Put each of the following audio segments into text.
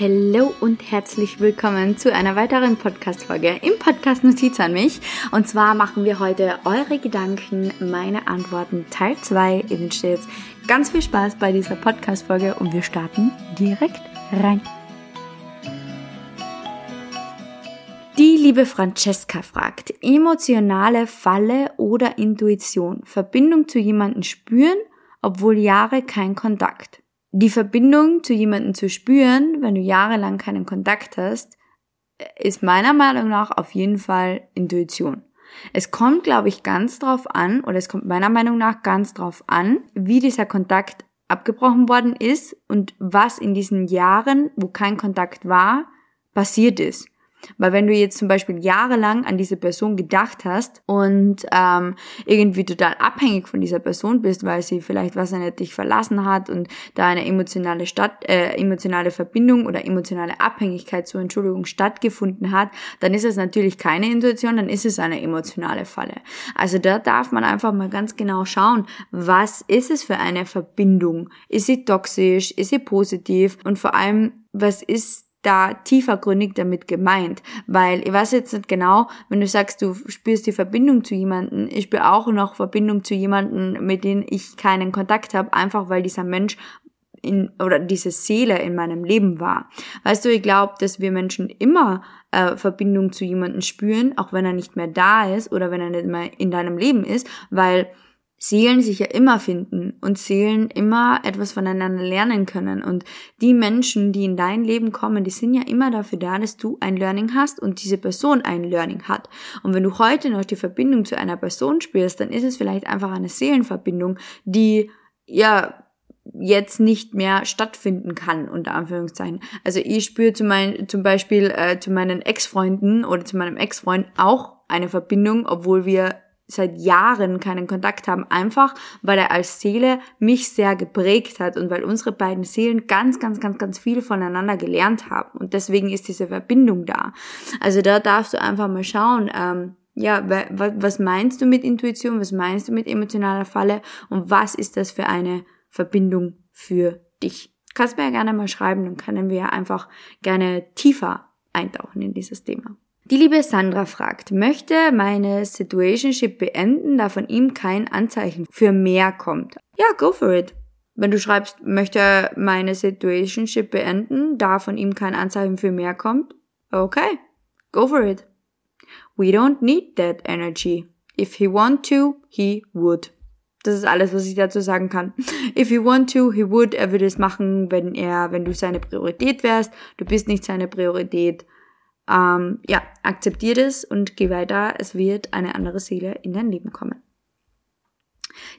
Hallo und herzlich willkommen zu einer weiteren Podcast-Folge im Podcast Notiz an mich. Und zwar machen wir heute eure Gedanken, meine Antworten Teil 2. Ich wünsche dir jetzt ganz viel Spaß bei dieser Podcast-Folge und wir starten direkt rein. Die liebe Francesca fragt, emotionale Falle oder Intuition, Verbindung zu jemandem spüren, obwohl Jahre kein Kontakt die Verbindung zu jemandem zu spüren, wenn du jahrelang keinen Kontakt hast, ist meiner Meinung nach auf jeden Fall Intuition. Es kommt, glaube ich, ganz drauf an, oder es kommt meiner Meinung nach ganz drauf an, wie dieser Kontakt abgebrochen worden ist und was in diesen Jahren, wo kein Kontakt war, passiert ist. Weil wenn du jetzt zum Beispiel jahrelang an diese Person gedacht hast und ähm, irgendwie total abhängig von dieser Person bist, weil sie vielleicht was nicht dich verlassen hat und da eine emotionale Stadt, äh, emotionale Verbindung oder emotionale Abhängigkeit zur Entschuldigung stattgefunden hat, dann ist es natürlich keine Intuition, dann ist es eine emotionale Falle. Also da darf man einfach mal ganz genau schauen, was ist es für eine Verbindung? Ist sie toxisch? Ist sie positiv? Und vor allem, was ist da tiefergründig damit gemeint, weil ich weiß jetzt nicht genau, wenn du sagst, du spürst die Verbindung zu jemanden, ich spüre auch noch Verbindung zu jemanden, mit dem ich keinen Kontakt habe, einfach weil dieser Mensch in, oder diese Seele in meinem Leben war. Weißt du, ich glaube, dass wir Menschen immer äh, Verbindung zu jemanden spüren, auch wenn er nicht mehr da ist oder wenn er nicht mehr in deinem Leben ist, weil Seelen sich ja immer finden und Seelen immer etwas voneinander lernen können. Und die Menschen, die in dein Leben kommen, die sind ja immer dafür da, dass du ein Learning hast und diese Person ein Learning hat. Und wenn du heute noch die Verbindung zu einer Person spürst, dann ist es vielleicht einfach eine Seelenverbindung, die ja jetzt nicht mehr stattfinden kann, unter Anführungszeichen. Also ich spüre zu mein, zum Beispiel äh, zu meinen Ex-Freunden oder zu meinem Ex-Freund auch eine Verbindung, obwohl wir seit Jahren keinen Kontakt haben, einfach weil er als Seele mich sehr geprägt hat und weil unsere beiden Seelen ganz, ganz, ganz, ganz viel voneinander gelernt haben. Und deswegen ist diese Verbindung da. Also da darfst du einfach mal schauen, ähm, ja, was meinst du mit Intuition, was meinst du mit emotionaler Falle und was ist das für eine Verbindung für dich? Kannst mir ja gerne mal schreiben, dann können wir einfach gerne tiefer eintauchen in dieses Thema. Die liebe Sandra fragt, möchte meine Situationship beenden, da von ihm kein Anzeichen für mehr kommt. Ja, go for it. Wenn du schreibst, möchte meine Situationship beenden, da von ihm kein Anzeichen für mehr kommt, okay, go for it. We don't need that energy. If he want to, he would. Das ist alles, was ich dazu sagen kann. If he want to, he would. Er würde es machen, wenn er, wenn du seine Priorität wärst. Du bist nicht seine Priorität ähm, ja, akzeptier das und geh weiter. Es wird eine andere Seele in dein Leben kommen.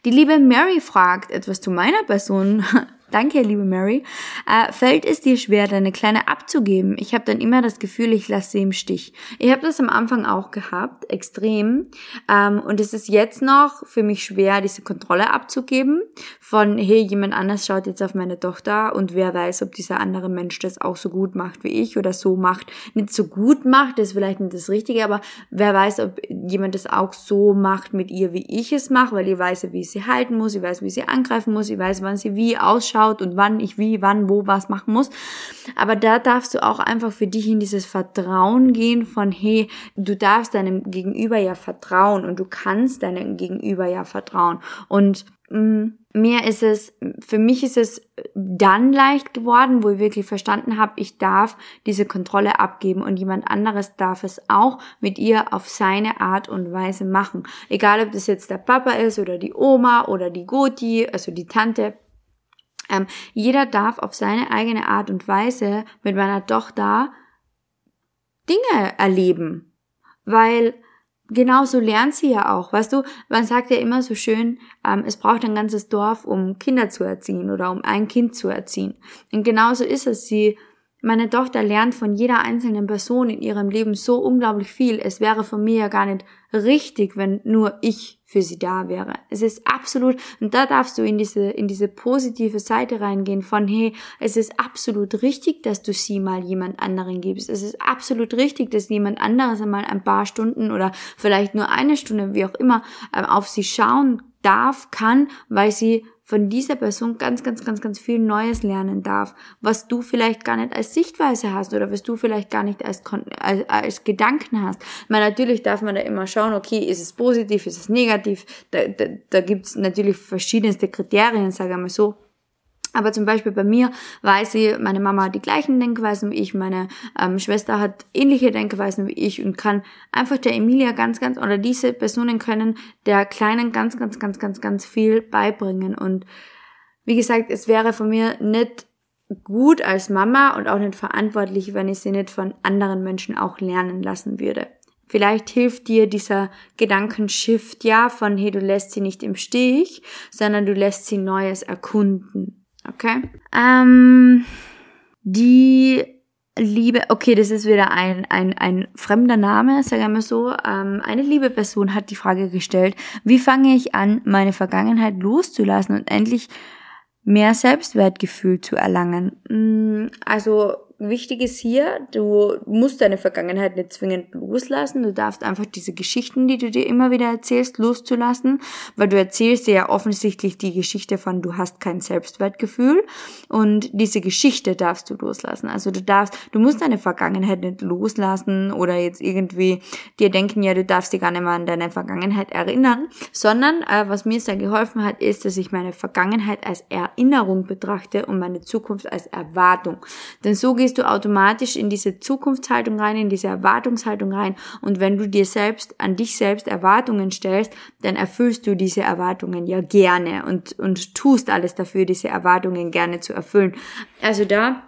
Die liebe Mary fragt etwas zu meiner Person. Danke, liebe Mary. Äh, fällt es dir schwer, deine Kleine abzugeben? Ich habe dann immer das Gefühl, ich lasse sie im Stich. Ich habe das am Anfang auch gehabt, extrem. Ähm, und es ist jetzt noch für mich schwer, diese Kontrolle abzugeben. Von, hey, jemand anders schaut jetzt auf meine Tochter und wer weiß, ob dieser andere Mensch das auch so gut macht wie ich oder so macht. Nicht so gut macht, das ist vielleicht nicht das Richtige, aber wer weiß, ob jemand das auch so macht mit ihr, wie ich es mache, weil ich weiß, wie ich sie halten muss, ich weiß, wie sie angreifen muss, ich weiß, wann sie wie ausschaut ausschaut und wann ich wie, wann, wo was machen muss. Aber da darfst du auch einfach für dich in dieses Vertrauen gehen von, hey, du darfst deinem Gegenüber ja vertrauen und du kannst deinem Gegenüber ja vertrauen. Und mh, mm, mir ist es, für mich ist es dann leicht geworden, wo ich wirklich verstanden habe, ich darf diese Kontrolle abgeben und jemand anderes darf es auch mit ihr auf seine Art und Weise machen. Egal, ob das jetzt der Papa ist oder die Oma oder die Goti, also die Tante, ähm, jeder darf auf seine eigene Art und Weise mit meiner Tochter Dinge erleben. Weil genauso lernt sie ja auch. Weißt du, man sagt ja immer so schön, ähm, es braucht ein ganzes Dorf, um Kinder zu erziehen oder um ein Kind zu erziehen. Und genauso ist es. Sie meine Tochter lernt von jeder einzelnen Person in ihrem Leben so unglaublich viel. Es wäre von mir ja gar nicht richtig, wenn nur ich für sie da wäre. Es ist absolut, und da darfst du in diese, in diese positive Seite reingehen von, hey, es ist absolut richtig, dass du sie mal jemand anderen gibst. Es ist absolut richtig, dass jemand anderes einmal ein paar Stunden oder vielleicht nur eine Stunde, wie auch immer, ähm, auf sie schauen darf, kann, weil sie von dieser Person ganz, ganz, ganz, ganz viel Neues lernen darf, was du vielleicht gar nicht als Sichtweise hast oder was du vielleicht gar nicht als, als, als Gedanken hast. Ich natürlich darf man da immer schauen, okay, ist es positiv, ist es negativ, da, da, da gibt's natürlich verschiedenste Kriterien, sage ich mal so. Aber zum Beispiel bei mir weiß ich, meine Mama hat die gleichen Denkweisen wie ich, meine ähm, Schwester hat ähnliche Denkweisen wie ich und kann einfach der Emilia ganz, ganz, oder diese Personen können der Kleinen ganz, ganz, ganz, ganz, ganz viel beibringen. Und wie gesagt, es wäre von mir nicht gut als Mama und auch nicht verantwortlich, wenn ich sie nicht von anderen Menschen auch lernen lassen würde. Vielleicht hilft dir dieser Gedankenshift ja von, hey, du lässt sie nicht im Stich, sondern du lässt sie Neues erkunden. Okay. Ähm, die liebe, okay, das ist wieder ein, ein, ein fremder Name, sagen wir mal so. Ähm, eine liebe Person hat die Frage gestellt, wie fange ich an, meine Vergangenheit loszulassen und endlich mehr Selbstwertgefühl zu erlangen? Mm, also wichtig ist hier, du musst deine Vergangenheit nicht zwingend loslassen. Du darfst einfach diese Geschichten, die du dir immer wieder erzählst, loszulassen, weil du erzählst dir ja offensichtlich die Geschichte von du hast kein Selbstwertgefühl und diese Geschichte darfst du loslassen. Also du darfst, du musst deine Vergangenheit nicht loslassen oder jetzt irgendwie dir denken, ja, du darfst dich gar nicht mehr an deine Vergangenheit erinnern, sondern äh, was mir sehr geholfen hat, ist, dass ich meine Vergangenheit als Erinnerung betrachte und meine Zukunft als Erwartung. Denn so gehst gehst du automatisch in diese Zukunftshaltung rein, in diese Erwartungshaltung rein. Und wenn du dir selbst, an dich selbst Erwartungen stellst, dann erfüllst du diese Erwartungen ja gerne und, und tust alles dafür, diese Erwartungen gerne zu erfüllen. Also da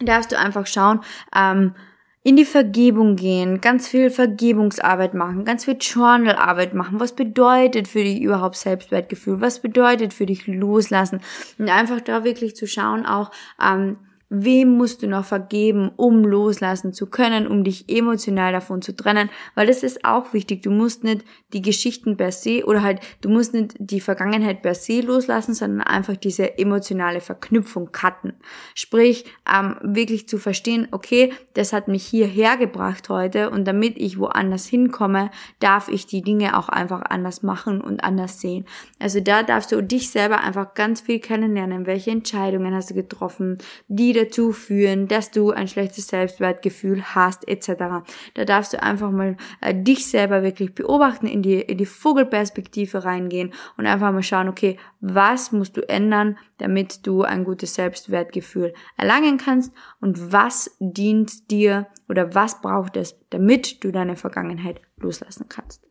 darfst du einfach schauen, ähm, in die Vergebung gehen, ganz viel Vergebungsarbeit machen, ganz viel Journalarbeit machen. Was bedeutet für dich überhaupt Selbstwertgefühl? Was bedeutet für dich loslassen? Und einfach da wirklich zu schauen, auch ähm, Wem musst du noch vergeben, um loslassen zu können, um dich emotional davon zu trennen? Weil das ist auch wichtig. Du musst nicht die Geschichten per se oder halt, du musst nicht die Vergangenheit per se loslassen, sondern einfach diese emotionale Verknüpfung cutten. Sprich, ähm, wirklich zu verstehen, okay, das hat mich hierher gebracht heute und damit ich woanders hinkomme, darf ich die Dinge auch einfach anders machen und anders sehen. Also da darfst du dich selber einfach ganz viel kennenlernen. Welche Entscheidungen hast du getroffen, die dazu führen, dass du ein schlechtes Selbstwertgefühl hast, etc. Da darfst du einfach mal äh, dich selber wirklich beobachten, in die, in die Vogelperspektive reingehen und einfach mal schauen, okay, was musst du ändern, damit du ein gutes Selbstwertgefühl erlangen kannst und was dient dir oder was braucht es, damit du deine Vergangenheit loslassen kannst.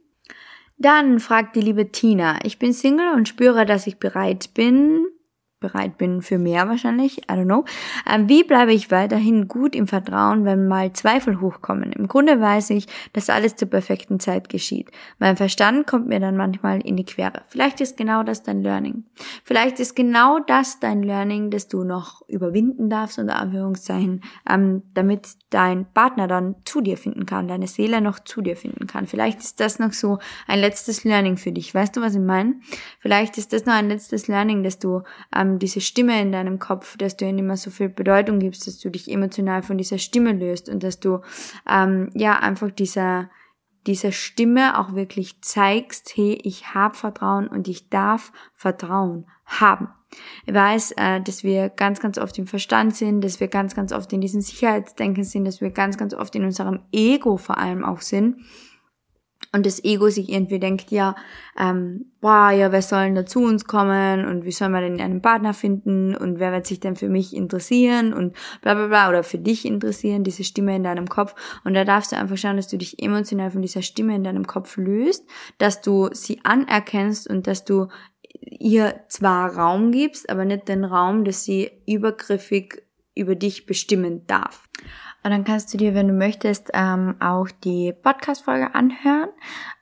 Dann fragt die liebe Tina, ich bin Single und spüre, dass ich bereit bin, bereit bin für mehr wahrscheinlich, I don't know. Ähm, wie bleibe ich weiterhin gut im Vertrauen, wenn mal Zweifel hochkommen? Im Grunde weiß ich, dass alles zur perfekten Zeit geschieht. Mein Verstand kommt mir dann manchmal in die Quere. Vielleicht ist genau das dein Learning. Vielleicht ist genau das dein Learning, das du noch überwinden darfst, unter Anführungszeichen, ähm, damit dein Partner dann zu dir finden kann, deine Seele noch zu dir finden kann. Vielleicht ist das noch so ein letztes Learning für dich. Weißt du, was ich meine? Vielleicht ist das noch ein letztes Learning, dass du ähm, diese Stimme in deinem Kopf, dass du ihnen immer so viel Bedeutung gibst, dass du dich emotional von dieser Stimme löst und dass du ähm, ja einfach dieser dieser Stimme auch wirklich zeigst, hey, ich habe Vertrauen und ich darf Vertrauen haben. Ich weiß, äh, dass wir ganz, ganz oft im Verstand sind, dass wir ganz, ganz oft in diesem Sicherheitsdenken sind, dass wir ganz, ganz oft in unserem Ego vor allem auch sind und das Ego sich irgendwie denkt, ja, ähm, boah, ja, wer soll denn da zu uns kommen und wie soll man denn einen Partner finden und wer wird sich denn für mich interessieren und bla bla bla oder für dich interessieren, diese Stimme in deinem Kopf. Und da darfst du einfach schauen, dass du dich emotional von dieser Stimme in deinem Kopf löst, dass du sie anerkennst und dass du ihr zwar Raum gibst, aber nicht den Raum, dass sie übergriffig über dich bestimmen darf. Und dann kannst du dir, wenn du möchtest, ähm, auch die Podcast-Folge anhören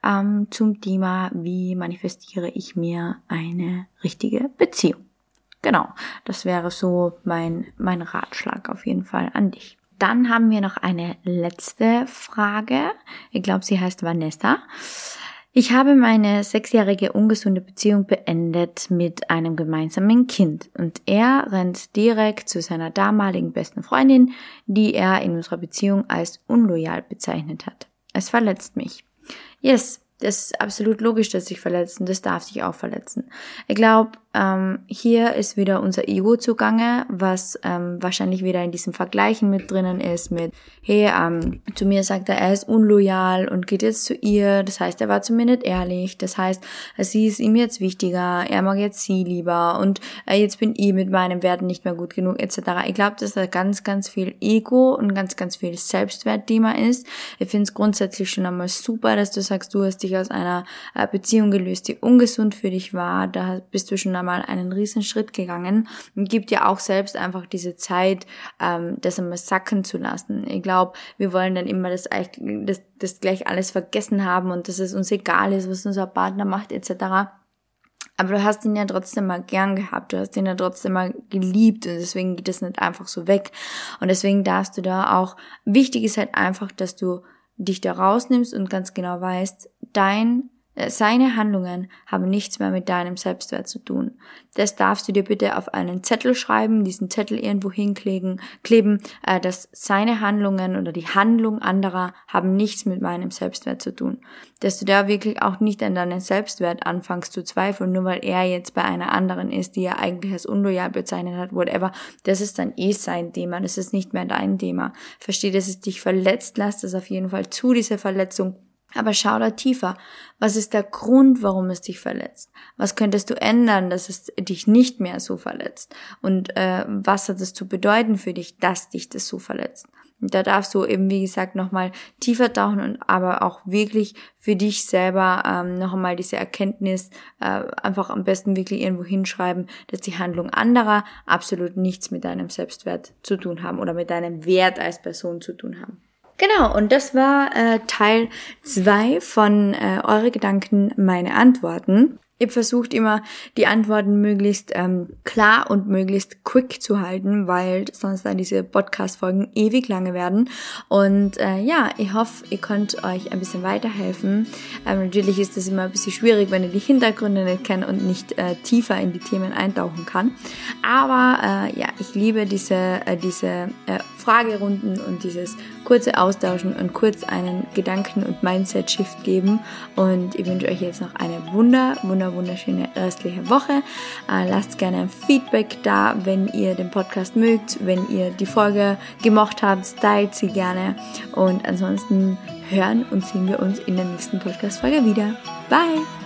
ähm, zum Thema, wie manifestiere ich mir eine richtige Beziehung. Genau, das wäre so mein, mein Ratschlag auf jeden Fall an dich. Dann haben wir noch eine letzte Frage. Ich glaube, sie heißt Vanessa. Ich habe meine sechsjährige ungesunde Beziehung beendet mit einem gemeinsamen Kind und er rennt direkt zu seiner damaligen besten Freundin, die er in unserer Beziehung als unloyal bezeichnet hat. Es verletzt mich. Yes, das ist absolut logisch, dass sich verletzen. Das darf sich auch verletzen. Ich glaube, ähm, hier ist wieder unser Ego zugange, was ähm, wahrscheinlich wieder in diesem Vergleichen mit drinnen ist mit, hey, ähm, zu mir sagt er, er ist unloyal und geht jetzt zu ihr, das heißt, er war zu mir nicht ehrlich, das heißt, sie ist ihm jetzt wichtiger, er mag jetzt sie lieber und äh, jetzt bin ich mit meinen Werten nicht mehr gut genug, etc. Ich glaube, dass da ganz, ganz viel Ego und ganz, ganz viel Selbstwertthema ist. Ich finde es grundsätzlich schon einmal super, dass du sagst, du hast dich aus einer äh, Beziehung gelöst, die ungesund für dich war, da bist du schon einmal einen riesen Schritt gegangen und gibt dir auch selbst einfach diese Zeit, ähm, das einmal sacken zu lassen. Ich glaube, wir wollen dann immer das, das, das gleich alles vergessen haben und dass es uns egal ist, was unser Partner macht etc. Aber du hast ihn ja trotzdem mal gern gehabt, du hast ihn ja trotzdem mal geliebt und deswegen geht es nicht einfach so weg. Und deswegen darfst du da auch, wichtig ist halt einfach, dass du dich da rausnimmst und ganz genau weißt, dein seine Handlungen haben nichts mehr mit deinem Selbstwert zu tun. Das darfst du dir bitte auf einen Zettel schreiben, diesen Zettel irgendwo hinkleben, kleben, äh, dass seine Handlungen oder die Handlung anderer haben nichts mit meinem Selbstwert zu tun. Dass du da wirklich auch nicht an deinen Selbstwert anfängst zu zweifeln, nur weil er jetzt bei einer anderen ist, die er eigentlich als unloyal bezeichnet hat, whatever. Das ist dann eh sein Thema, das ist nicht mehr dein Thema. Versteh, dass es dich verletzt, lass das auf jeden Fall zu, diese Verletzung aber schau da tiefer. Was ist der Grund, warum es dich verletzt? Was könntest du ändern, dass es dich nicht mehr so verletzt? Und äh, was hat es zu bedeuten für dich, dass dich das so verletzt? Und da darfst du eben, wie gesagt, nochmal tiefer tauchen und aber auch wirklich für dich selber ähm, noch einmal diese Erkenntnis äh, einfach am besten wirklich irgendwo hinschreiben, dass die Handlung anderer absolut nichts mit deinem Selbstwert zu tun haben oder mit deinem Wert als Person zu tun haben. Genau, und das war äh, Teil zwei von äh, Eure Gedanken, meine Antworten. Ich versucht immer, die Antworten möglichst ähm, klar und möglichst quick zu halten, weil sonst dann diese Podcast-Folgen ewig lange werden. Und äh, ja, ich hoffe, ihr könnt euch ein bisschen weiterhelfen. Ähm, natürlich ist das immer ein bisschen schwierig, wenn ihr die Hintergründe nicht kennt und nicht äh, tiefer in die Themen eintauchen kann. Aber äh, ja, ich liebe diese, äh, diese äh, Fragerunden und dieses kurze Austauschen und kurz einen Gedanken- und Mindset-Shift geben. Und ich wünsche euch jetzt noch eine wunder, wunder, wunderschöne restliche Woche. Äh, lasst gerne ein Feedback da, wenn ihr den Podcast mögt, wenn ihr die Folge gemocht habt, teilt sie gerne. Und ansonsten hören und sehen wir uns in der nächsten Podcast-Folge wieder. Bye!